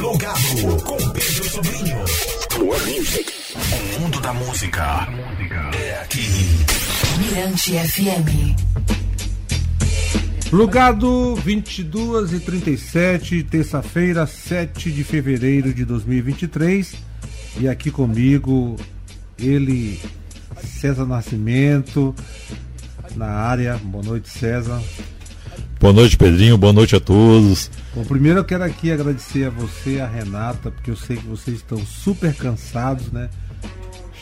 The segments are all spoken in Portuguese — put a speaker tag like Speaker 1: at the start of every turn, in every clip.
Speaker 1: Plugado com Pedro Sobrinho. More Music. O mundo da música é aqui.
Speaker 2: Mirante FM.
Speaker 3: Plugado 22 e 37, terça-feira, 7 de fevereiro de 2023. E aqui comigo, ele, César Nascimento, na área. Boa noite, César.
Speaker 4: Boa noite, Pedrinho. Boa noite a todos.
Speaker 3: Bom, primeiro eu quero aqui agradecer a você a Renata, porque eu sei que vocês estão super cansados, né?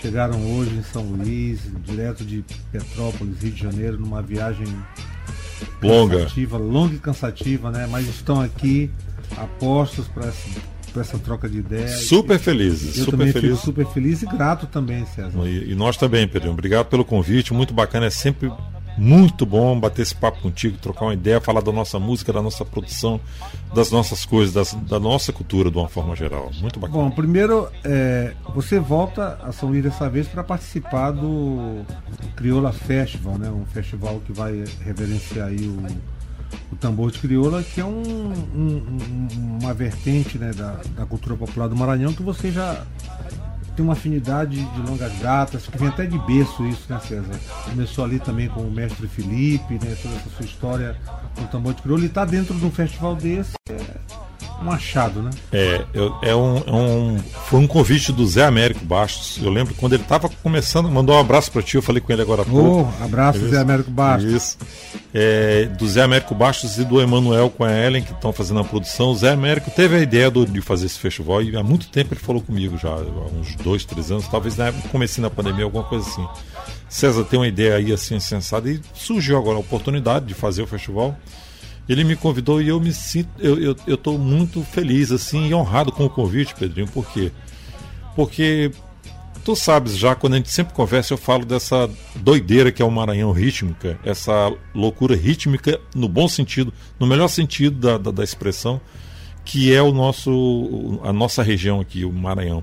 Speaker 3: Chegaram hoje em São Luís, direto de Petrópolis, Rio de Janeiro, numa viagem
Speaker 4: longa,
Speaker 3: cansativa, longa e cansativa, né? Mas estão aqui apostos para essa, essa troca de ideias.
Speaker 4: Super felizes,
Speaker 3: eu
Speaker 4: super
Speaker 3: também
Speaker 4: feliz.
Speaker 3: fico super feliz e grato também, César.
Speaker 4: E, e nós também, Pedrinho. Obrigado pelo convite, muito bacana. É sempre muito bom bater esse papo contigo, trocar uma ideia, falar da nossa música, da nossa produção, das nossas coisas, das, da nossa cultura de uma forma geral. Muito bacana.
Speaker 3: Bom, primeiro, é, você volta a São Luís dessa vez para participar do Crioula Festival, né? Um festival que vai reverenciar aí o, o tambor de crioula, que é um, um, uma vertente né, da, da cultura popular do Maranhão que você já tem uma afinidade de longas datas, que vem até de berço isso, né, César? Começou ali também com o mestre Felipe, né? Toda essa sua história com o tambor de crioulo e está dentro de um festival desse. É um achado, né?
Speaker 4: É, é, um, é um, foi um convite do Zé Américo Bastos. Eu lembro quando ele estava começando, mandou um abraço para ti, eu falei com ele agora há pouco.
Speaker 3: Oh, abraço, Zé Américo Bastos.
Speaker 4: Isso. É, do Zé Américo Bastos e do Emanuel com a Ellen, que estão fazendo a produção. O Zé Américo teve a ideia do, de fazer esse festival e há muito tempo ele falou comigo já, há uns dois, três anos, talvez na época comecei na pandemia, alguma coisa assim. César tem uma ideia aí assim sensata e surgiu agora a oportunidade de fazer o festival ele me convidou e eu me sinto, eu estou eu, eu muito feliz assim e honrado com o convite, Pedrinho, por quê? Porque tu sabes já, quando a gente sempre conversa, eu falo dessa doideira que é o Maranhão rítmica, essa loucura rítmica no bom sentido, no melhor sentido da, da, da expressão, que é o nosso, a nossa região aqui, o Maranhão.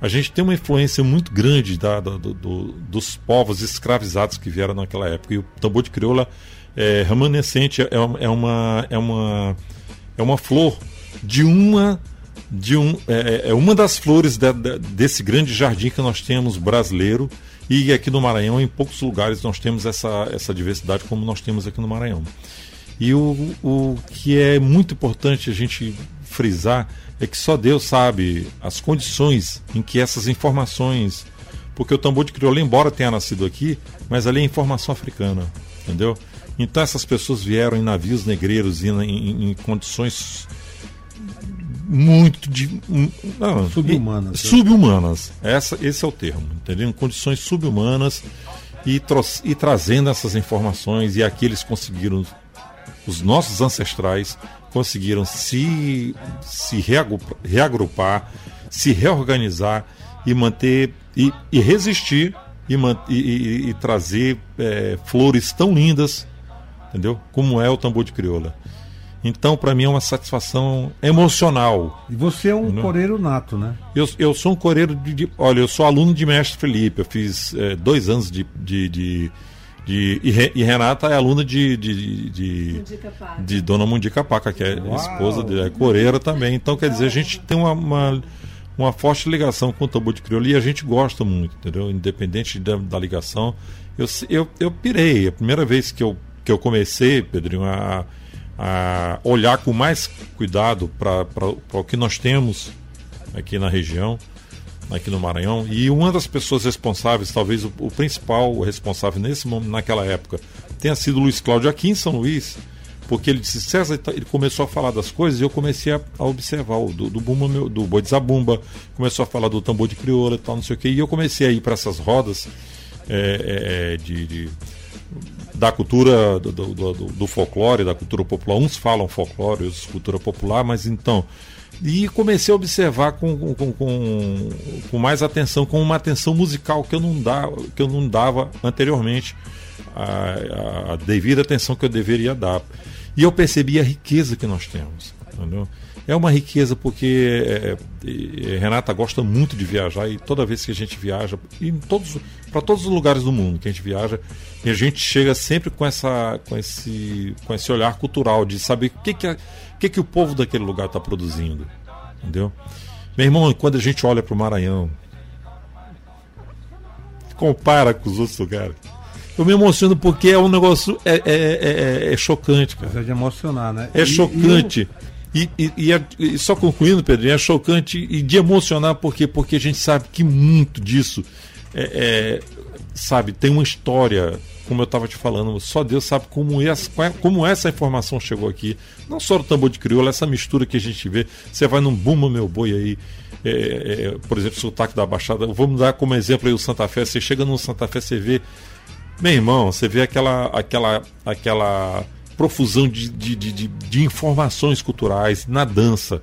Speaker 4: A gente tem uma influência muito grande da, do, do, dos povos escravizados que vieram naquela época. E o tambor de crioula é, remanescente é uma, é uma é uma é uma flor de uma de um é, é, é uma das flores de, de, desse grande jardim que nós temos brasileiro e aqui no Maranhão em poucos lugares nós temos essa essa diversidade como nós temos aqui no Maranhão e o, o que é muito importante a gente frisar é que só Deus sabe as condições em que essas informações porque o tambor de crioula embora tenha nascido aqui mas ali é informação africana entendeu então essas pessoas vieram em navios negreiros e em, em, em condições muito de
Speaker 3: não, subhumanas.
Speaker 4: E, subhumanas. Essa, esse é o termo, entendeu? Condições subhumanas e, e trazendo essas informações e aqui eles conseguiram os nossos ancestrais conseguiram se se reagrupar, se reorganizar e manter e, e resistir e, e, e trazer é, flores tão lindas entendeu? Como é o tambor de crioula. Então, para mim, é uma satisfação emocional.
Speaker 3: E você é um entendeu? coreiro nato, né?
Speaker 4: Eu, eu sou um coreiro de, de Olha, eu sou aluno de mestre Felipe. Eu fiz é, dois anos de. de, de, de e, Renata é aluna de, de, de, de Dona Mundica Paca, que é Uau. esposa de é coreira também. Então, quer dizer, a gente tem uma, uma, uma forte ligação com o tambor de crioula e a gente gosta muito, entendeu? Independente da, da ligação. Eu, eu, eu pirei. A primeira vez que eu que eu comecei, Pedrinho, a, a olhar com mais cuidado para o que nós temos aqui na região, aqui no Maranhão. E uma das pessoas responsáveis, talvez o, o principal responsável nesse naquela época, tenha sido o Luiz Cláudio aqui em São Luís, porque ele disse, César, tá, ele começou a falar das coisas e eu comecei a, a observar o do, do bumba, do boi de zabumba, começou a falar do tambor de crioula e tal, não sei o que, e eu comecei a ir para essas rodas é, é, de, de da cultura do, do, do, do, folclore, da cultura popular. Uns falam folclore, outros cultura popular, mas então. E comecei a observar com, com, com, com mais atenção, com uma atenção musical que eu não, dava, que eu não dava anteriormente, a, a devida atenção que eu deveria dar. E eu percebi a riqueza que nós temos. Entendeu? É uma riqueza porque é, é, Renata gosta muito de viajar e toda vez que a gente viaja, para todos os lugares do mundo que a gente viaja, a gente chega sempre com, essa, com, esse, com esse olhar cultural de saber o que, que, que, que o povo daquele lugar está produzindo. Entendeu? Meu irmão, quando a gente olha para o Maranhão, compara com os outros lugares. Eu me emociono porque é um negócio. É, é, é, é chocante, cara.
Speaker 3: É de emocionar, né?
Speaker 4: É e, chocante. E, e, e, é, e, só concluindo, Pedro, é chocante e de emocionar porque porque a gente sabe que muito disso é, é sabe tem uma história como eu estava te falando, só Deus sabe como essa, como essa informação chegou aqui. Não só o tambor de crioula, essa mistura que a gente vê. Você vai num Buma Meu Boi aí, é, é, por exemplo, o sotaque da Baixada. Vamos dar como exemplo aí o Santa Fé. Você chega no Santa Fé, você vê. Meu irmão, você vê aquela, aquela, aquela profusão de, de, de, de informações culturais na dança,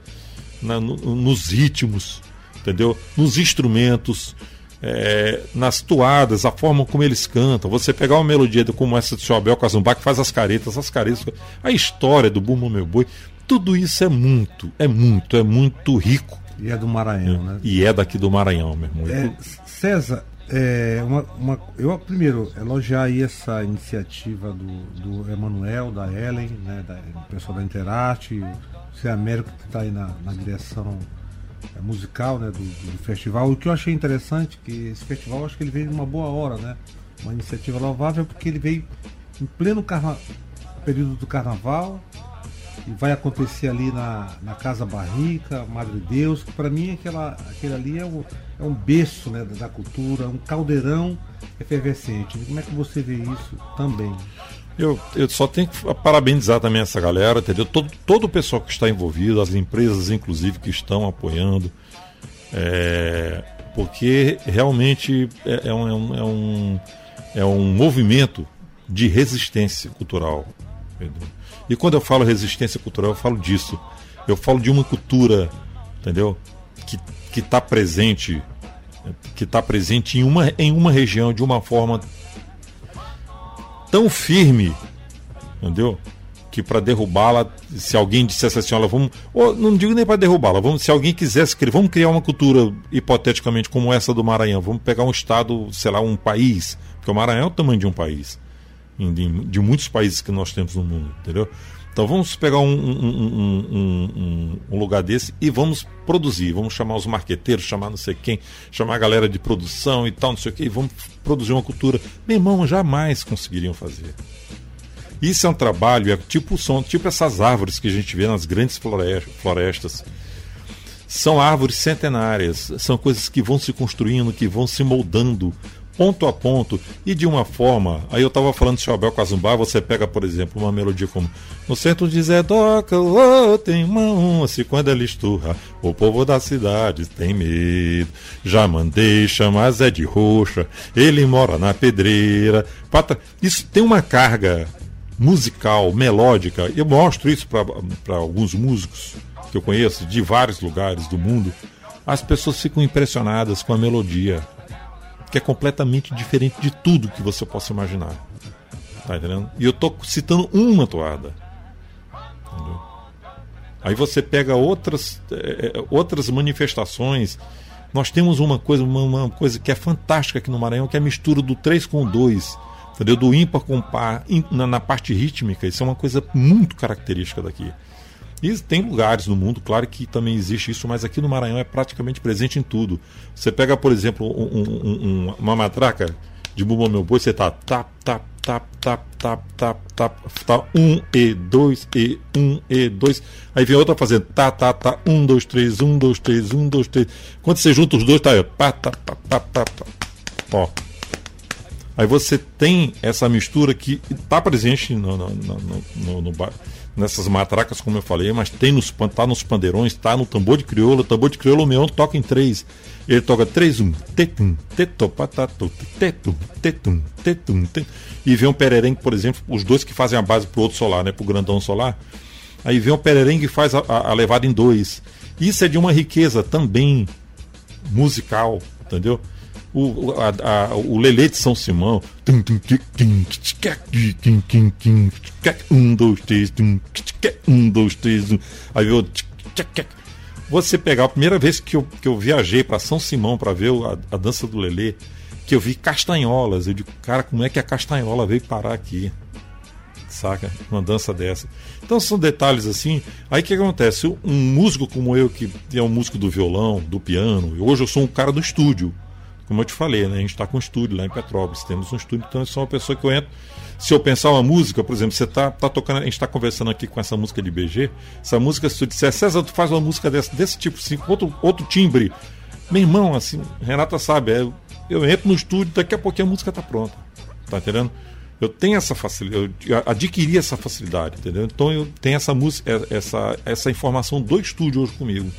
Speaker 4: na, no, nos ritmos, entendeu? Nos instrumentos é, nas toadas, a forma como eles cantam. Você pegar uma melodia como essa de seu Abel Cazumbá, que faz as caretas, as caretas, a história do Bumbo Meu Boi, tudo isso é muito, é muito, é muito rico.
Speaker 3: E é do Maranhão, né?
Speaker 4: E é daqui do Maranhão, meu irmão.
Speaker 3: É, César, é, uma, uma, eu primeiro elogiar aí essa iniciativa do, do Emanuel, da Ellen, né, da, do pessoal da Interarte, o Zé Américo que está aí na, na direção é, musical né, do, do, festival. O que eu achei interessante que esse festival acho que ele veio numa boa hora, né? Uma iniciativa louvável porque ele veio em pleno carna... período do carnaval e vai acontecer ali na, na Casa Barrica, Madre Deus, que para mim aquela, aquele ali é um, é um berço né, da cultura, um caldeirão efervescente. Como é que você vê isso também?
Speaker 4: Eu, eu só tenho que parabenizar também essa galera, entendeu? Todo, todo o pessoal que está envolvido, as empresas, inclusive, que estão apoiando. É, porque realmente é, é, um, é, um, é, um, é movimento de resistência cultural. Entendeu? E quando eu falo resistência cultural, eu falo disso. Eu falo de uma cultura, entendeu? Que está presente, que está presente em uma, em uma região de uma forma tão firme, entendeu? Que para derrubá-la, se alguém dissesse assim, olha, vamos. Ou, não digo nem para derrubá-la, vamos, se alguém quisesse criar, vamos criar uma cultura, hipoteticamente, como essa do Maranhão, vamos pegar um estado, sei lá, um país, porque o Maranhão é o tamanho de um país, de, de muitos países que nós temos no mundo, entendeu? Então vamos pegar um, um, um, lugar desse e vamos produzir. Vamos chamar os marqueteiros, chamar não sei quem, chamar a galera de produção e tal, não sei o que, e vamos produzir uma cultura. Meu irmão, jamais conseguiriam fazer. Isso é um trabalho, é tipo o som, tipo essas árvores que a gente vê nas grandes florestas. São árvores centenárias, são coisas que vão se construindo, que vão se moldando ponto a ponto e de uma forma. Aí eu estava falando de Chabel Cazumbá, você pega, por exemplo, uma melodia como No centro de Zedoca, oh, tem uma onça, quando ela esturra, o povo da cidade tem medo. Já mandei chamar Zé de Roxa, ele mora na pedreira. Isso tem uma carga musical, melódica. Eu mostro isso para alguns músicos que eu conheço de vários lugares do mundo. As pessoas ficam impressionadas com a melodia que é completamente diferente de tudo que você possa imaginar. Tá entendendo? E eu tô citando uma toada. Entendeu? Aí você pega outras, é, outras manifestações. Nós temos uma coisa, uma, uma, coisa que é fantástica aqui no Maranhão, que é a mistura do 3 com o 2. Entendeu? Do ímpar com par na, na parte rítmica. Isso é uma coisa muito característica daqui. E tem lugares no mundo, claro que também existe isso, mas aqui no Maranhão é praticamente presente em tudo. Você pega, por exemplo, um, um, um, uma matraca de Bumba Meu Boi, você tá tap, tap, tap, tap, tap, tap, tap, tá um e dois e um e dois. Aí vem outra fazendo tá, tá, tá, um, dois, três, um, dois, três, um, dois, três. Quando você junta os dois, tá aí, pá, tá, pá, pá, pá, pá. Ó. Aí você tem essa mistura que está presente no, no, no, no, no, nessas matracas, como eu falei, mas tem nos, tá nos pandeirões, tá no tambor de crioula. O tambor de crioula, o Meon toca em três. Ele toca três, um, tetum, teto, patato, tetum, tetum, tetum, tetum. E vem um pererengue, por exemplo, os dois que fazem a base pro outro solar, né, pro grandão solar. Aí vem o pererengue e faz a, a, a levada em dois. Isso é de uma riqueza também musical, entendeu? O, a, a, o Lele de São Simão. Um, dois, três. Um, dois, três. Aí eu. Você pegar a primeira vez que eu, que eu viajei para São Simão para ver a, a dança do Lele, que eu vi castanholas. Eu digo, cara, como é que a castanhola veio parar aqui? saca? Uma dança dessa. Então são detalhes assim. Aí o que acontece? Um músico como eu, que é um músico do violão, do piano, hoje eu sou um cara do estúdio. Como eu te falei, né? A gente está com um estúdio lá em Petrópolis, temos um estúdio, então eu sou uma pessoa que eu entro. Se eu pensar uma música, por exemplo, você está tá tocando, a gente está conversando aqui com essa música de BG, essa música, se tu disser, César, tu faz uma música desse, desse tipo, assim, outro, outro timbre. Meu irmão, assim, Renata sabe, é, eu entro no estúdio, daqui a pouquinho a música está pronta. Tá entendendo? Eu tenho essa facilidade, eu adquiri essa facilidade, entendeu? Então eu tenho essa música, é, essa, essa informação do estúdio hoje comigo.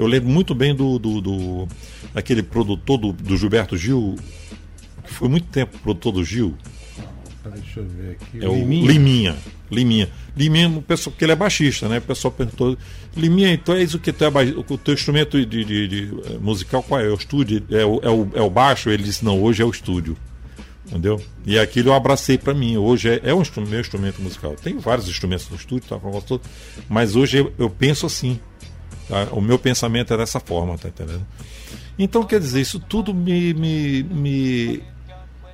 Speaker 4: Eu lembro muito bem do, do, do daquele produtor do, do Gilberto Gil, que foi muito tempo produtor do Gil.
Speaker 3: Deixa eu ver aqui.
Speaker 4: É o Liminha. Liminha. Liminha, o pessoal, porque ele é baixista, né? O pessoal perguntou, Liminha, então é isso que tu é o teu instrumento de, de, de, eh, musical qual é? É o estúdio? É o, é, o, é o baixo? Ele disse, não, hoje é o estúdio. Entendeu? E aquilo eu abracei para mim. Hoje é, é um instrumento, meu instrumento musical. Tem vários instrumentos no estúdio, tá, mas hoje eu, eu penso assim. Tá? O meu pensamento é dessa forma, tá entendendo? Então, quer dizer, isso tudo me, me, me,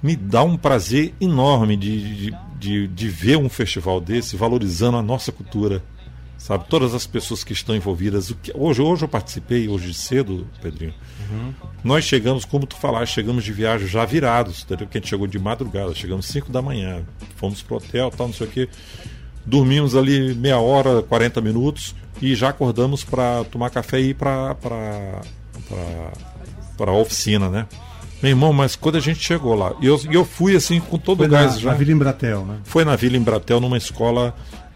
Speaker 4: me dá um prazer enorme de, de, de, de ver um festival desse valorizando a nossa cultura sabe? Todas as pessoas que estão envolvidas. Hoje, hoje eu participei, hoje cedo, Pedrinho. Uhum. Nós chegamos, como tu falaste, chegamos de viagem já virados, entendeu? Que a gente chegou de madrugada, chegamos 5 da manhã, fomos pro hotel, tal, não sei o quê. Dormimos ali meia hora, 40 minutos e já acordamos para tomar café e ir para para a oficina, né? Meu irmão, mas quando a gente chegou lá, e eu, eu fui assim com todo
Speaker 3: Foi
Speaker 4: o gás
Speaker 3: na,
Speaker 4: já.
Speaker 3: Na Vila Embratel, né?
Speaker 4: Foi na Vila Embratel, numa escola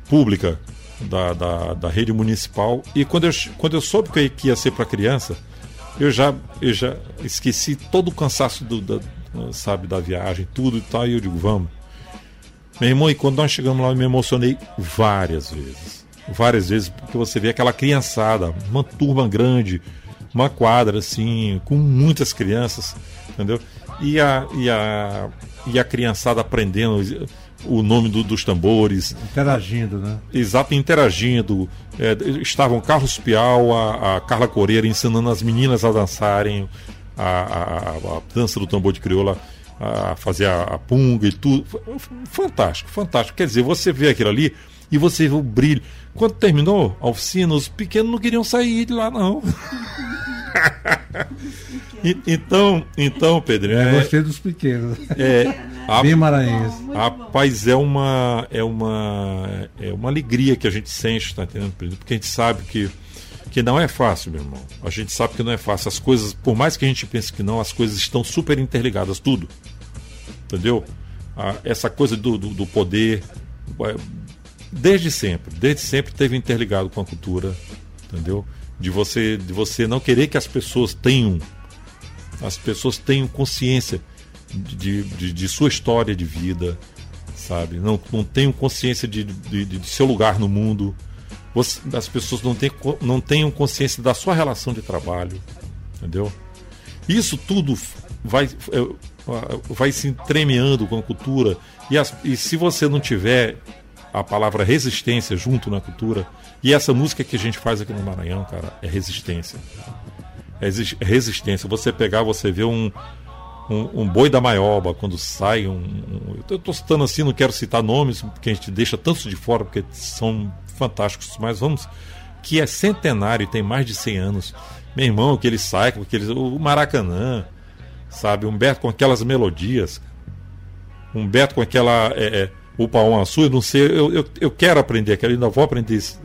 Speaker 4: pública da, da, da rede municipal. E quando eu, quando eu soube que ia ser para criança, eu já, eu já esqueci todo o cansaço do, da, sabe, da viagem, tudo e tal. E eu digo, vamos. Meu irmão, e quando nós chegamos lá, eu me emocionei várias vezes. Várias vezes, porque você vê aquela criançada, uma turma grande, uma quadra assim, com muitas crianças, entendeu? E a, e a, e a criançada aprendendo o nome do, dos tambores.
Speaker 3: Interagindo, né?
Speaker 4: Exato, interagindo. É, estavam Carlos Pial, a, a, Carla Coreira ensinando as meninas a dançarem a, a, a dança do tambor de crioula, a fazer a, punga e tudo. Fantástico, fantástico. Quer dizer, você vê aquilo ali e você vê o brilho. Quando terminou a oficina, os pequenos não queriam sair de lá, não. então, então, Pedro.
Speaker 3: É, gostei dos pequenos.
Speaker 4: É,
Speaker 3: a, Bem maranhense.
Speaker 4: Rapaz, é uma, é, uma, é uma alegria que a gente sente, tá entendendo, Pedro? Porque a gente sabe que, que não é fácil, meu irmão. A gente sabe que não é fácil. As coisas, por mais que a gente pense que não, as coisas estão super interligadas, tudo. Entendeu? essa coisa do, do, do poder. Desde sempre, desde sempre teve interligado com a cultura, entendeu? de você de você não querer que as pessoas tenham as pessoas tenham consciência de, de, de sua história de vida, sabe? Não, não tenham consciência de, de, de seu lugar no mundo. Você, as pessoas não, tem, não tenham consciência da sua relação de trabalho, entendeu? Isso tudo vai, é, vai se entremeando com a cultura. E, as, e se você não tiver a palavra resistência junto na cultura. E essa música que a gente faz aqui no Maranhão, cara, é resistência. É resistência. Você pegar, você vê um, um, um boi da maioba, quando sai um, um. eu estou citando assim, não quero citar nomes, porque a gente deixa tantos de fora, porque são fantásticos, mas vamos. Que é centenário, tem mais de 100 anos. Meu irmão, que ele sai com aqueles. O Maracanã, sabe? Humberto com aquelas melodias. Humberto com aquela. É, é, o Pauão Açu, eu não sei, eu, eu, eu quero aprender, quero, ainda vou aprender isso.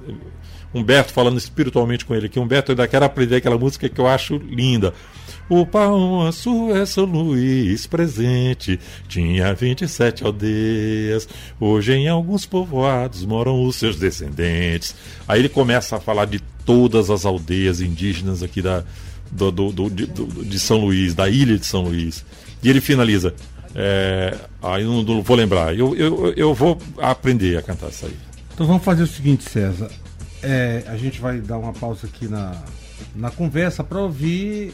Speaker 4: Humberto falando espiritualmente com ele aqui. Humberto, eu ainda quero aprender aquela música que eu acho linda. O Pão Açu é São Luís presente, tinha 27 aldeias, hoje em alguns povoados moram os seus descendentes. Aí ele começa a falar de todas as aldeias indígenas aqui da, do, do, do, de, de São Luís, da ilha de São Luís. E ele finaliza: é, aí não, não, vou lembrar. Eu, eu, eu vou aprender a cantar isso aí.
Speaker 3: Então vamos fazer o seguinte, César. É, a gente vai dar uma pausa aqui na, na conversa para ouvir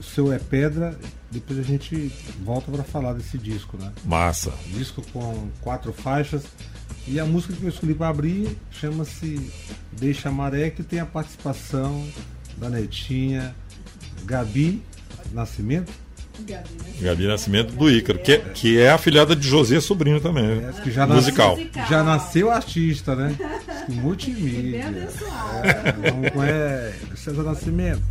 Speaker 3: o seu É Pedra. Depois a gente volta para falar desse disco, né?
Speaker 4: Massa.
Speaker 3: Disco com quatro faixas. E a música que eu escolhi para abrir chama-se Deixa Maré, que tem a participação da Netinha, Gabi Nascimento
Speaker 4: Gabi Nascimento do Ícaro, que, é, que é afilhada de José Sobrinho também.
Speaker 3: É, que já
Speaker 4: musical.
Speaker 3: Nasceu, já nasceu artista, né? Multimídia. É, vamos com é, César Nascimento.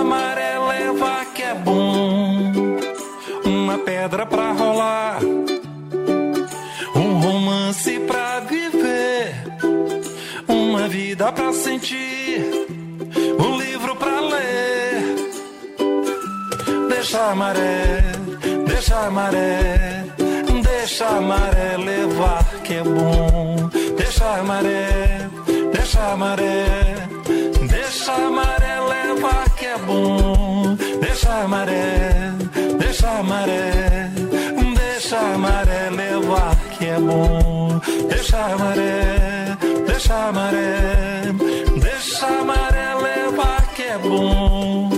Speaker 5: amarela é vá que é bom. Uma pedra pra rolar, um romance pra viver, uma vida pra sentir, um livro pra ler. Deixa a maré, deixa a maré, deixa a maré levar que é bom. Deixa a maré, deixa a maré Deixa a maré levar que é bom. Deixa a maré, deixa a maré. Deixa a maré levar que é bom. Deixa a maré, deixa a maré. Deixa a maré levar que é bom.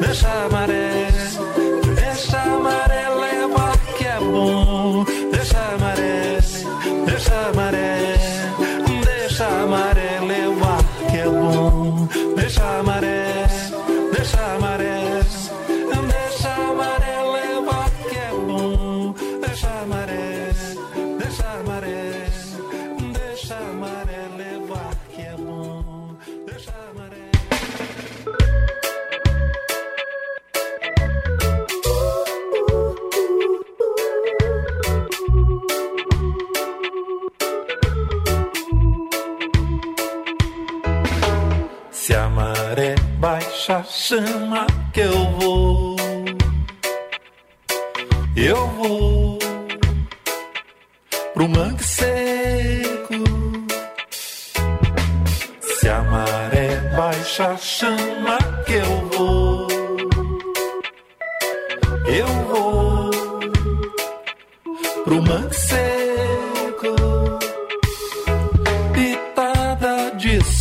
Speaker 5: Chama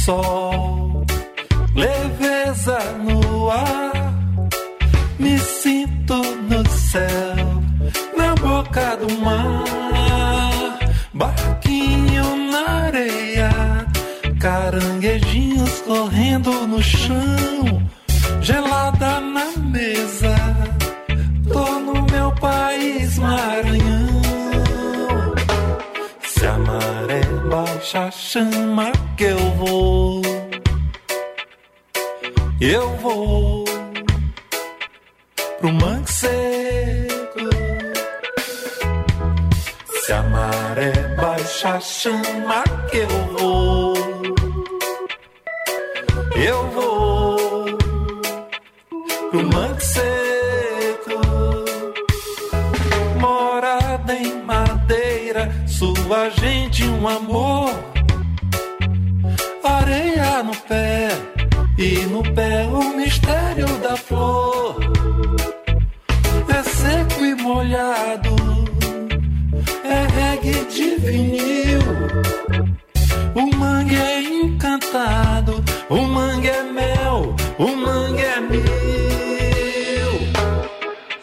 Speaker 5: sol, leveza no me sinto no céu, na boca do mar, barquinho na areia, caranguejinhos correndo no chão, gelada na mesa. Tô no meu país, Maranhão. Se a maré baixa, chama vinil. O mangue é encantado, o mangue é mel, o mangue é mil.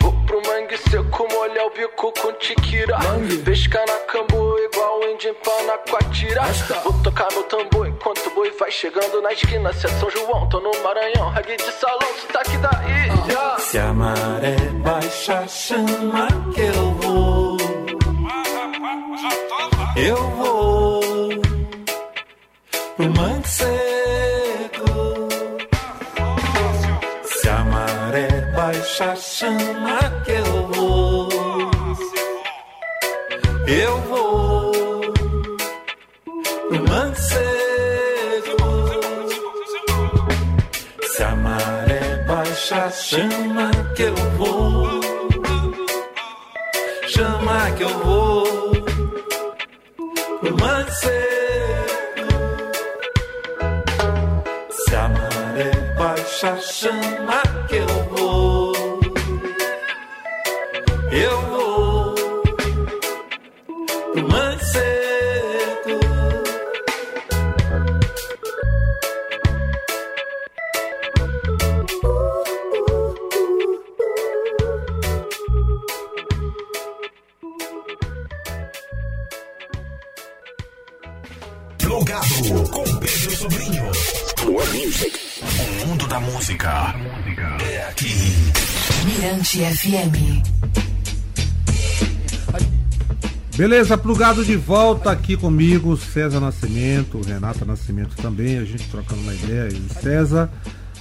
Speaker 6: Vou pro mangue seco, molhar o bico com tiquira. Pesca na cambu igual índio empana com a tira. Vou tocar meu tambor enquanto o boi vai chegando na esquina. Se é São João, tô no Maranhão. Reggae de salão,
Speaker 5: Eu vou pro mangue seco.
Speaker 1: Plugado com Pedro Sobrinho.
Speaker 7: More music.
Speaker 1: O mundo da música é aqui.
Speaker 2: Mirante FM.
Speaker 3: Beleza, plugado de volta aqui comigo, César Nascimento, Renata Nascimento também, a gente trocando uma ideia, e César.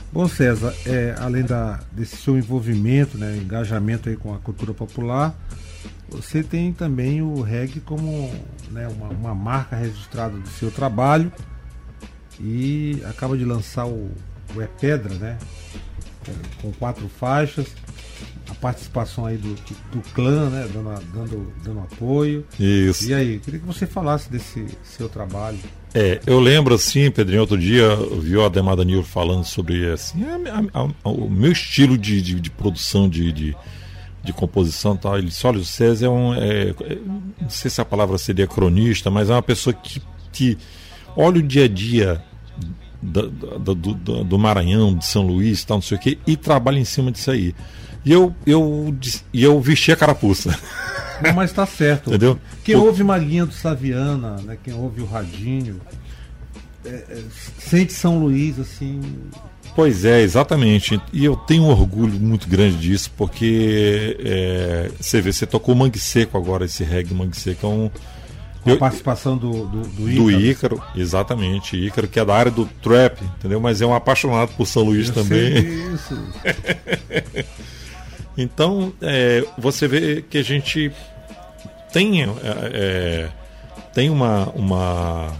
Speaker 3: Bom, César, é, além da, desse seu envolvimento, né, engajamento aí com a cultura popular, você tem também o reggae como né, uma, uma marca registrada do seu trabalho e acaba de lançar o, o É Pedra, né? Com quatro faixas, participação aí do, do clã, né? Dando, a- dando, dando apoio.
Speaker 4: Isso.
Speaker 3: E aí, queria que você falasse desse seu trabalho.
Speaker 4: É, eu lembro assim, Pedrinho, outro dia eu vi o Ademar Danilo falando sobre assim, a- a- a- o meu estilo de, de, de produção de, de, de composição tal. Ele disse, olha, o César é um. é- não sei se a palavra seria cronista, mas é uma pessoa que, que olha o dia a dia da- do, do- do Maranhão, de São Luís, tal, não sei o quê, e trabalha em cima disso aí. E eu, eu, e eu vesti a carapuça.
Speaker 3: Não, mas tá certo.
Speaker 4: Entendeu?
Speaker 3: Quem
Speaker 4: O-
Speaker 3: ouve Maguinha do Saviana, né? Quem ouve o Radinho, é, é, sente São Luís, assim.
Speaker 4: Pois é, exatamente. E eu tenho um orgulho muito grande disso, porque é, você vê, você tocou Mangue Seco agora, esse reggae Mangue Seco é um.
Speaker 3: Com a
Speaker 4: Eu-
Speaker 3: participação do, do, do
Speaker 4: do
Speaker 3: Ícaro.
Speaker 4: Ícaro, exatamente. Ícaro, que é da área do trap, entendeu? Mas é um apaixonado por São Luís
Speaker 3: Eu
Speaker 4: também.
Speaker 3: sei Isso.
Speaker 4: Então, é, você vê que a gente tem, é, é, tem uma, uma,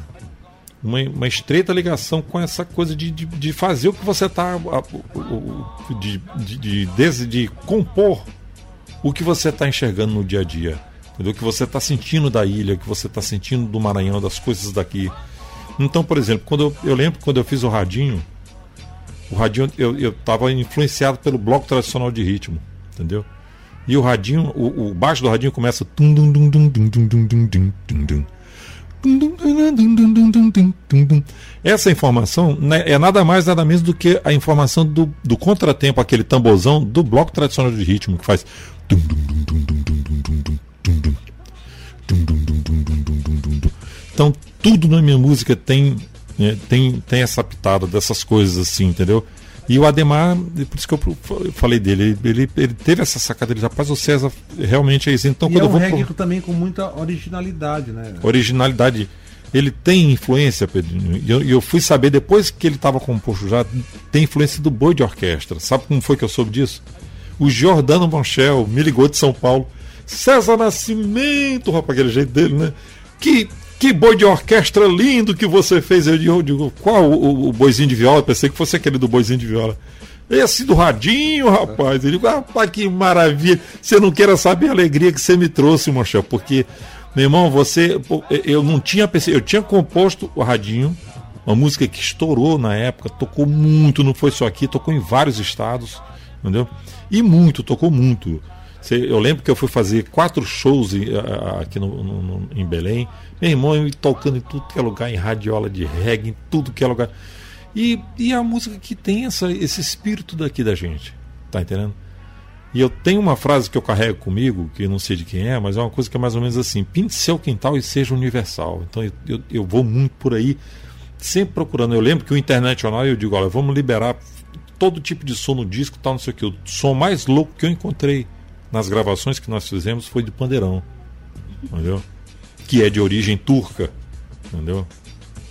Speaker 4: uma, uma estreita ligação com essa coisa de, de, de fazer o que você está. De, de, de, de, de compor o que você está enxergando no dia a dia entendeu? que você está sentindo da ilha, o que você está sentindo do Maranhão, das coisas daqui. Então, por exemplo, quando eu, eu lembro quando eu fiz o Radinho, o Radinho eu estava influenciado pelo bloco tradicional de ritmo, entendeu? E o Radinho, o, o baixo do Radinho começa. Essa informação né, é nada mais nada menos do que a informação do, do contratempo, aquele tambozão do bloco tradicional de ritmo que faz. Então tudo na minha música tem, né, tem, tem essa pitada dessas coisas assim, entendeu? E o Ademar, é por isso que eu falei dele, ele, ele teve essa sacada, de rapaz, o César realmente é isso. Então,
Speaker 3: e
Speaker 4: quando
Speaker 3: é um eu
Speaker 4: vou
Speaker 3: reggae
Speaker 4: pro...
Speaker 3: também com muita originalidade, né?
Speaker 4: Originalidade. Ele tem influência, Pedrinho. E eu, eu, fui saber depois que ele estava com o já, tem influência do boi de orquestra. Sabe como foi que eu soube disso? O Jordano Manchel me ligou de São Paulo César Nascimento, rapaz, aquele jeito dele, né? Que, que boi de orquestra lindo que você fez. Eu digo, eu qual o, o, boizinho de viola? Pensei que fosse aquele do boizinho de viola. Esse do radinho, rapaz. Eu digo, rapaz, que maravilha. Você não queira saber a alegria que você me trouxe, Manchel, porque Meu irmão, você. Eu não tinha percebido. Eu tinha composto o radinho, uma música que estourou na época, tocou muito, não foi só aqui, tocou em vários estados, entendeu? E muito, tocou muito. Eu lembro que eu fui fazer quatro shows aqui no, no, em Belém. Meu irmão tocando em tudo que é lugar, em radiola de reggae, em tudo que é lugar. E, e a música que tem essa, esse espírito daqui da gente. Tá entendendo? E eu tenho uma frase que eu carrego comigo, que não sei de quem é, mas é uma coisa que é mais ou menos assim: pinte seu quintal e seja universal. Então eu, eu, eu vou muito por aí, sempre procurando. Eu lembro que o Internacional, eu digo: olha, vamos liberar todo tipo de som no disco, tal, não sei o que. O som mais louco que eu encontrei nas gravações que nós fizemos foi de pandeirão, entendeu? Que é de origem turca, entendeu?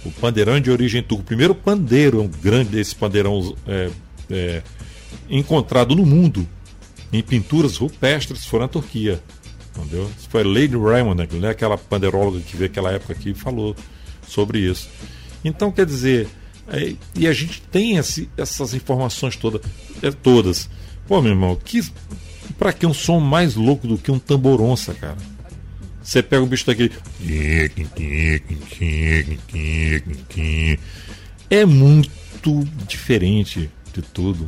Speaker 4: O pandeirão é de origem turca. O primeiro pandeiro, grande desse pandeirão é, é, encontrado no mundo em pinturas rupestres foi na Turquia. Entendeu? Foi Lady Raymond, né? aquela pandeiróloga que veio aquela época aqui falou sobre isso. Então, quer dizer, é, e a gente tem esse, essas informações toda, é, todas. Pô, meu irmão, que, pra que um som mais louco do que um tamboronça, cara? Você pega o bicho daquele. É muito diferente de tudo.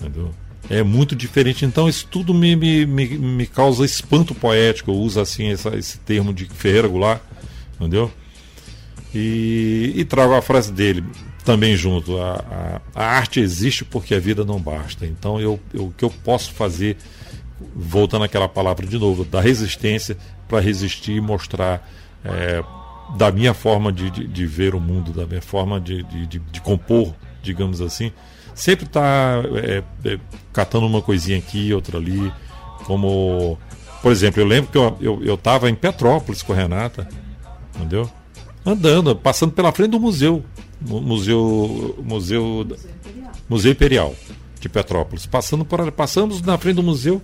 Speaker 4: Entendeu? é muito diferente. Então isso tudo me, me, me, me causa espanto poético. Eu uso assim essa, esse termo de Ferreira Goulart, entendeu? E, e trago a frase dele também junto. A, a, a, arte existe porque a vida não basta. Então eu, eu, o que eu posso fazer, voltando àquela palavra de novo, da resistência para resistir e mostrar é, da minha forma de, de, de, ver o mundo, da minha forma de, de, de, de compor, digamos assim, sempre está é, é, catando uma coisinha aqui, outra ali. Como, por exemplo, eu lembro que eu, eu, eu em Petrópolis com a Renata, entendeu? Andando, passando pela frente do museu. Museu. Museu. Museu Imperial de Petrópolis. Passando por passamos na frente do museu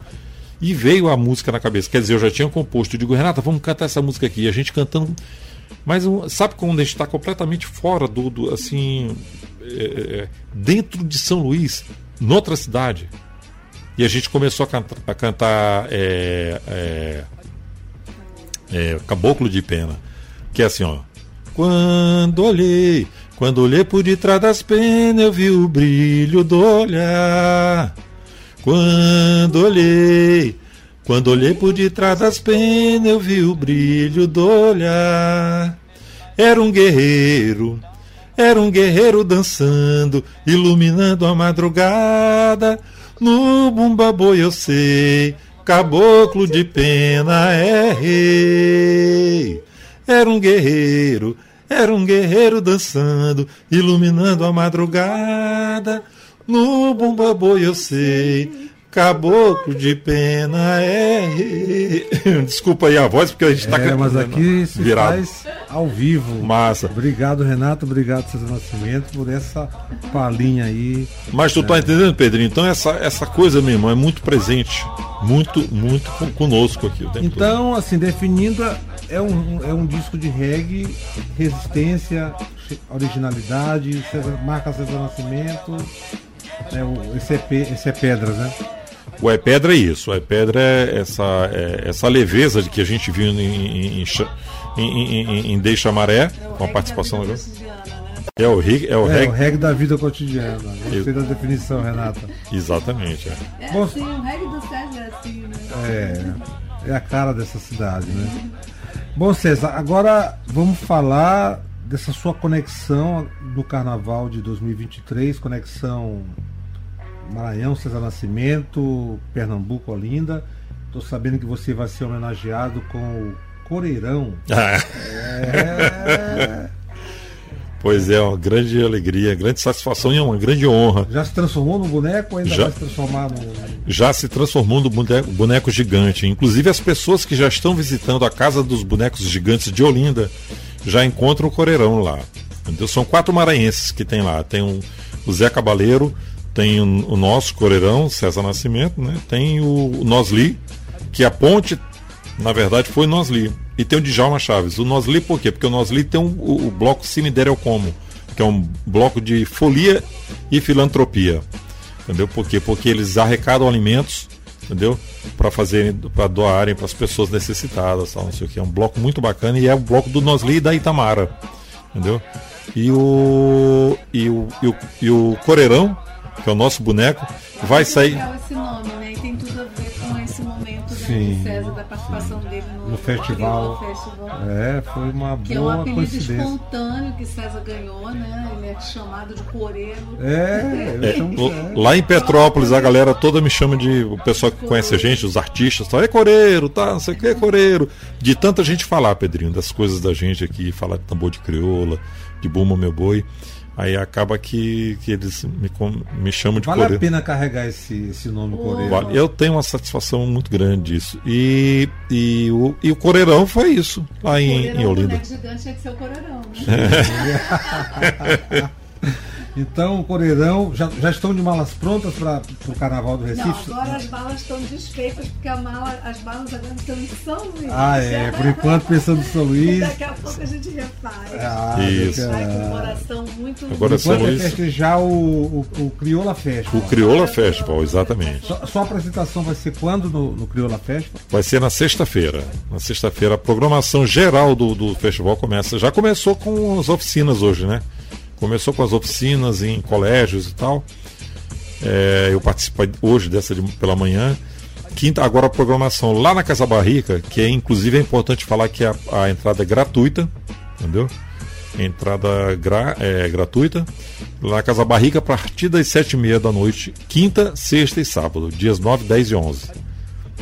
Speaker 4: e veio a música na cabeça. Quer dizer, eu já tinha composto. Eu digo, Renata, vamos cantar essa música aqui. E a gente cantando. Mas sabe quando a gente está completamente fora do, do assim, é, é, dentro de São Luís, noutra cidade. E a gente começou a, canta, a cantar é, é, é, Caboclo de Pena, que é assim, ó. Quando olhei, quando olhei por detrás das penas, eu vi o brilho do olhar. Quando olhei, quando olhei por detrás das penas, eu vi o brilho do olhar. Era um guerreiro era um guerreiro dançando, iluminando a madrugada. No bumba boi eu sei, caboclo de pena é rei. Era um guerreiro, era um guerreiro dançando, iluminando a madrugada. No bumba boi eu sei, Caboclo de pena é. Desculpa aí a voz, porque a gente está
Speaker 3: é, mas aqui se virado. faz ao vivo.
Speaker 4: Massa.
Speaker 3: Obrigado, Renato. Obrigado, César Nascimento, por essa palhinha aí.
Speaker 4: Mas tu tá é. tá entendendo, Pedrinho? Então essa, essa coisa, meu irmão, é muito presente. Muito, muito conosco aqui.
Speaker 3: então, todo. assim, definindo, é um, é um disco de reggae, resistência, originalidade, César, marca César Nascimento. É, o, esse, é, esse é Pedras, né?
Speaker 4: O É Pedra é isso. O É Pedra é essa, é essa leveza de que a gente viu em, em, em, em Deixa Maré, é com a participação da é o reg, é o,
Speaker 3: é, reg... o reg da vida cotidiana. Gostei da definição, Renata.
Speaker 4: Exatamente.
Speaker 7: É, é Bom, assim, o reg do César é assim, né?
Speaker 3: É, é a cara dessa cidade, né? Bom, César, agora vamos falar dessa sua conexão do Carnaval de 2023, conexão Maranhão, César Nascimento, Pernambuco, Olinda. Estou sabendo que você vai ser homenageado com o Coreirão. Ah.
Speaker 4: É... Pois é, uma grande alegria, grande satisfação e uma grande honra.
Speaker 3: Já se transformou no boneco ou ainda já, vai se transformar no.
Speaker 4: Já se transformou no boneco, boneco gigante. Inclusive as pessoas que já estão visitando a Casa dos Bonecos Gigantes de Olinda já encontram o Coreirão lá. Entendeu? São quatro maranhenses que tem lá. Tem um, o Zé Cabaleiro, tem o, nosso Coreirão, César Nascimento, né? Tem o, Nosli, que a ponte, na verdade, foi Nosli. E tem o Djalma Chaves. O Nosli por quê? Porque o Nosli tem um, o, o bloco Cemitério Como, que é um bloco de folia e filantropia. Entendeu? Por quê? Porque eles arrecadam alimentos entendeu? Para fazerem, para doarem para as pessoas necessitadas, tal, não sei o que. É um bloco muito bacana e é o bloco do Nosli e da Itamara, entendeu? E o e o, e o, e o Coreirão, que é o nosso boneco, vai sair.
Speaker 7: Legal esse nome, né? E tem tudo a ver com esse momento né,
Speaker 3: Sim.
Speaker 7: de César, da participação dele no,
Speaker 3: No festival.
Speaker 7: Festival.
Speaker 3: É, foi uma
Speaker 7: Que é um
Speaker 3: boa
Speaker 7: apelido espontâneo que César ganhou, né? Ele é chamado de coreiro.
Speaker 3: É,
Speaker 4: É, l- lá em Petrópolis a galera toda me chama de. O pessoal que conhece a gente, os artistas, tal, é coreiro, tá? Não sei o que é coreiro. De tanta gente falar, Pedrinho, das coisas da gente aqui, falar de tambor de crioula, de bumba meu boi. Aí acaba que, que eles me, me chamam de
Speaker 3: Vale a
Speaker 4: coreiro.
Speaker 3: pena carregar esse, esse nome coreano.
Speaker 4: Vale. Eu tenho uma satisfação muito grande disso. E, e, o, e o Coreirão foi isso, lá em,
Speaker 7: Coreirão,
Speaker 4: em
Speaker 7: o
Speaker 4: Olinda.
Speaker 7: boneco gigante tinha que ser o coreirão, né?
Speaker 3: Então, Coreirão, já, já estão de malas prontas para o Carnaval do
Speaker 7: Não,
Speaker 3: Recife?
Speaker 7: agora as balas estão desfeitas, porque a mala, as balas agora estão em São Luís.
Speaker 3: Ah, é. Por enquanto, pensando em São Luís.
Speaker 7: Daqui a pouco a gente refaz.
Speaker 3: Ah,
Speaker 4: Isso.
Speaker 7: Vai com
Speaker 3: é.
Speaker 7: coração muito
Speaker 4: Agora São
Speaker 3: Enquanto é
Speaker 4: Luís.
Speaker 3: festejar o, o, o Crioula Festival.
Speaker 4: O Crioula Festival, exatamente.
Speaker 3: Sua, sua apresentação vai ser quando no, no Crioula Festival?
Speaker 4: Vai ser na sexta-feira. Na sexta-feira, a programação geral do, do festival começa. Já começou com as oficinas hoje, né? Começou com as oficinas em colégios e tal. É, eu participo hoje dessa de- pela manhã. Quinta, agora a programação lá na Casa Barrica, que é inclusive é importante falar que a, a entrada é gratuita, entendeu? Entrada gra- é, gratuita. Lá na Casa Barrica, a partir das sete e meia da noite, quinta, sexta e sábado, dias 9, 10 e 11.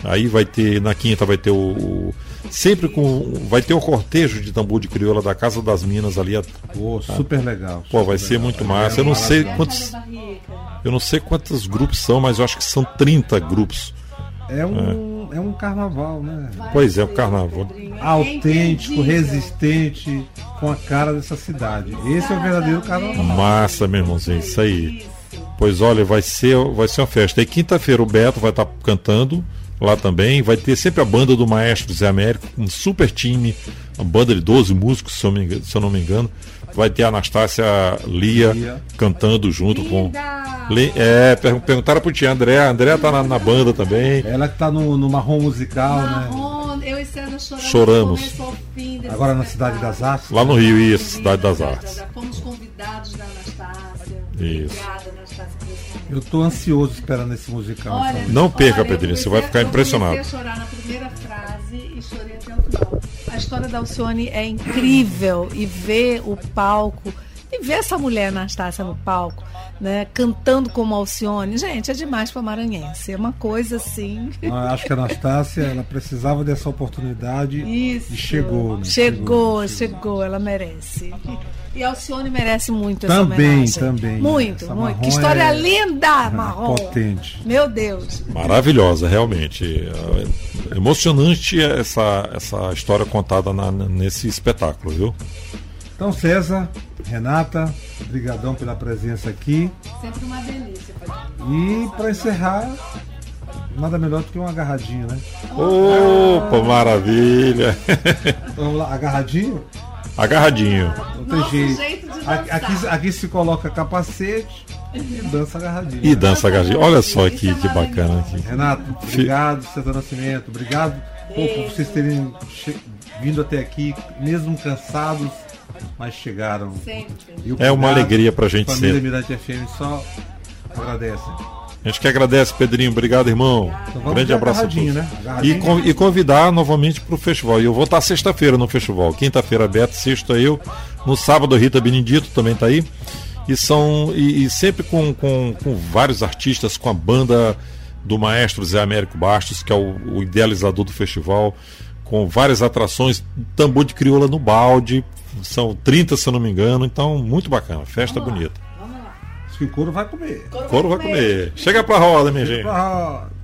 Speaker 4: Aí vai ter, na quinta vai ter o. o- sempre com. Vai ter o cortejo de tambor de crioula da Casa das Minas ali.
Speaker 3: Pô, super legal.
Speaker 4: Pô, vai
Speaker 3: super
Speaker 4: ser
Speaker 3: legal.
Speaker 4: muito massa. Eu não sei
Speaker 7: Casa
Speaker 4: quantos. Eu não sei quantos grupos são, mas eu acho que são 30 grupos.
Speaker 3: É um, é um carnaval, né?
Speaker 4: Pois é, o carnaval.
Speaker 7: Pedrinho, é
Speaker 3: Autêntico, resistente, com a cara dessa cidade. Esse é o verdadeiro carnaval.
Speaker 4: Massa, meu irmãozinho, isso aí. Pois olha, vai ser, vai ser uma festa. E quinta-feira o Beto vai estar cantando lá também. Vai ter sempre a banda do Maestro Zé Américo, um super time, uma banda de 12 músicos, se eu, me engano- se eu não me engano. Vai ter a Anastácia Lia,
Speaker 3: Lia.
Speaker 4: cantando junto com.
Speaker 7: Linda!
Speaker 4: Le- É, per- perguntaram pro tia André. A André tá na, na banda também.
Speaker 3: Ela que tá no, no marrom musical, né?
Speaker 7: Marrom, eu e César choramos.
Speaker 4: Choramos.
Speaker 3: Agora na. Cidade das Artes.
Speaker 4: Lá no Rio, isso, Cidade das Artes.
Speaker 7: Fomos convidados da Anastácia.
Speaker 4: Isso.
Speaker 7: Obrigada,
Speaker 3: Eu tô ansioso esperando esse musical.
Speaker 7: Olha?
Speaker 4: Não perca,
Speaker 7: olha, eu
Speaker 4: Pedrinho, você vai
Speaker 7: a-
Speaker 4: ficar
Speaker 7: eu
Speaker 4: impressionado.
Speaker 7: comecei a chorar na primeira frase e chorei até o final. A história da Alcione é incrível e ver o palco e ver essa mulher Anastácia no palco, né, cantando como Alcione, gente, é demais para maranhense. É uma coisa assim.
Speaker 3: Eu acho que a Anastácia ela precisava dessa oportunidade
Speaker 7: Isso.
Speaker 3: e chegou. Né?
Speaker 7: Chegou, chegou, ela merece. E a Alcione merece muito essa
Speaker 3: Também,
Speaker 7: homenagem.
Speaker 3: também.
Speaker 7: Muito,
Speaker 3: Essa
Speaker 7: muito. Que história
Speaker 3: é-
Speaker 7: linda, marrom.
Speaker 3: Potente.
Speaker 7: Meu Deus.
Speaker 4: Maravilhosa, realmente. É emocionante essa, essa história contada na- nesse espetáculo, viu?
Speaker 3: Então, César, Renata, brigadão pela presença aqui.
Speaker 7: Sempre uma delícia.
Speaker 3: E para encerrar, nada melhor do que um agarradinho, né?
Speaker 4: Opa, maravilha!
Speaker 3: Vamos lá, agarradinho?
Speaker 4: Agarradinho.
Speaker 3: Não tem
Speaker 7: Nosso
Speaker 3: jeito.
Speaker 7: jeito de
Speaker 3: Aqui,
Speaker 7: dançar.
Speaker 3: aqui, aqui se coloca capacete e dança agarradinho.
Speaker 4: E dança agarradinho. Olha só aqui
Speaker 7: é
Speaker 4: que bacana aqui.
Speaker 3: Renato, obrigado, César Nascimento. Obrigado pô, por vocês terem vindo até aqui, mesmo cansados, mas chegaram.
Speaker 7: Sempre.
Speaker 3: E o
Speaker 4: É uma alegria pra gente
Speaker 3: Família
Speaker 4: ser.
Speaker 3: Mirante FM só agradece.
Speaker 4: A gente que agradece, Pedrinho. Obrigado, irmão.
Speaker 3: Então vamos
Speaker 4: Grande
Speaker 3: de
Speaker 4: abraço a todos.
Speaker 3: né?
Speaker 4: E, con- e convidar novamente para o festival. E eu vou estar sexta-feira no festival. Quinta-feira, Beto, sexta eu. No sábado, a Rita Benedito também está aí. E são e, e sempre com, com, com vários artistas, com a banda do maestro Zé Américo Bastos, que é o, o idealizador do festival, com várias atrações, tambor de crioula no balde. São 30, se eu não me engano. Então, muito bacana. Festa
Speaker 7: Vamos lá,
Speaker 4: bonita.
Speaker 7: Vamos lá.
Speaker 3: Diz que o couro vai comer.
Speaker 4: Coro vai comer. Chega pra roda, minha gente.
Speaker 3: Ah,
Speaker 5: Junto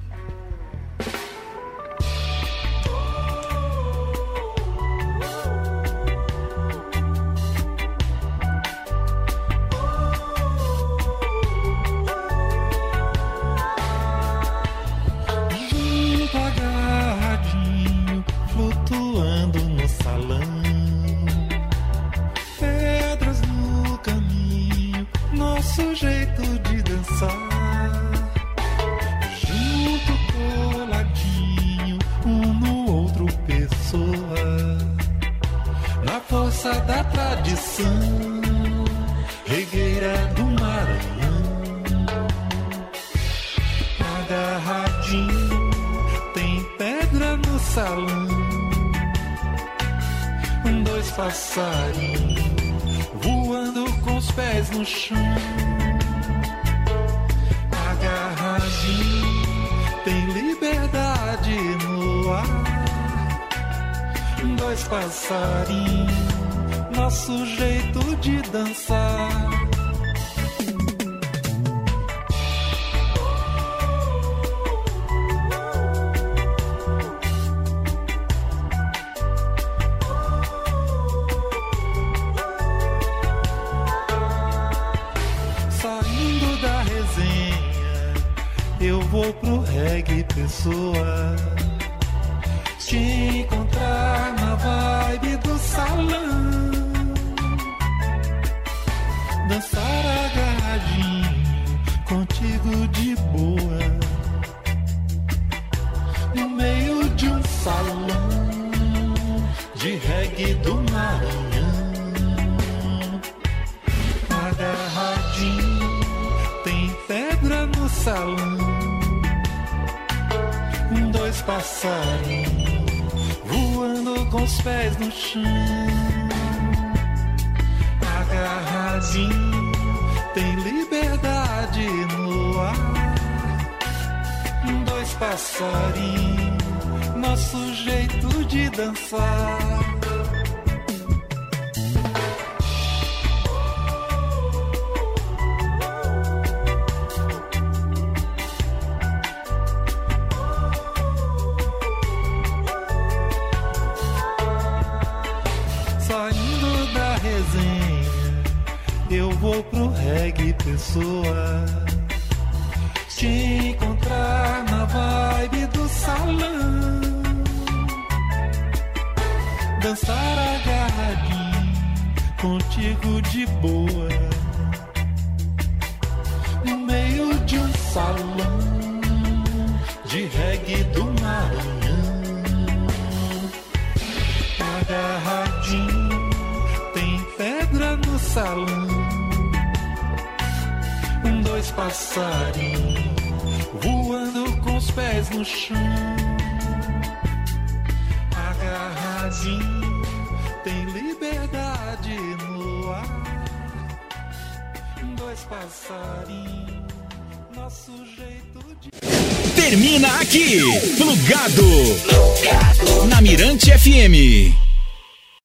Speaker 5: no
Speaker 4: chão. Agarradinho, tem liberdade no ar. Dois passarinhos, nosso jeito de dançar. Pessoa. Te reggae pessoa. Te encontrar na vibe do salão. Dançar agarradinho, contigo de boa. No meio de um salão de reggae do Maranhão agarradinho, tem pedra no salão. Dois passarinhos voando com os pés no chão. Agarradinho, tem liberdade no ar. Dois passarinhos, nosso jeito de.
Speaker 1: Termina aqui, Plugado. Na Mirante FM.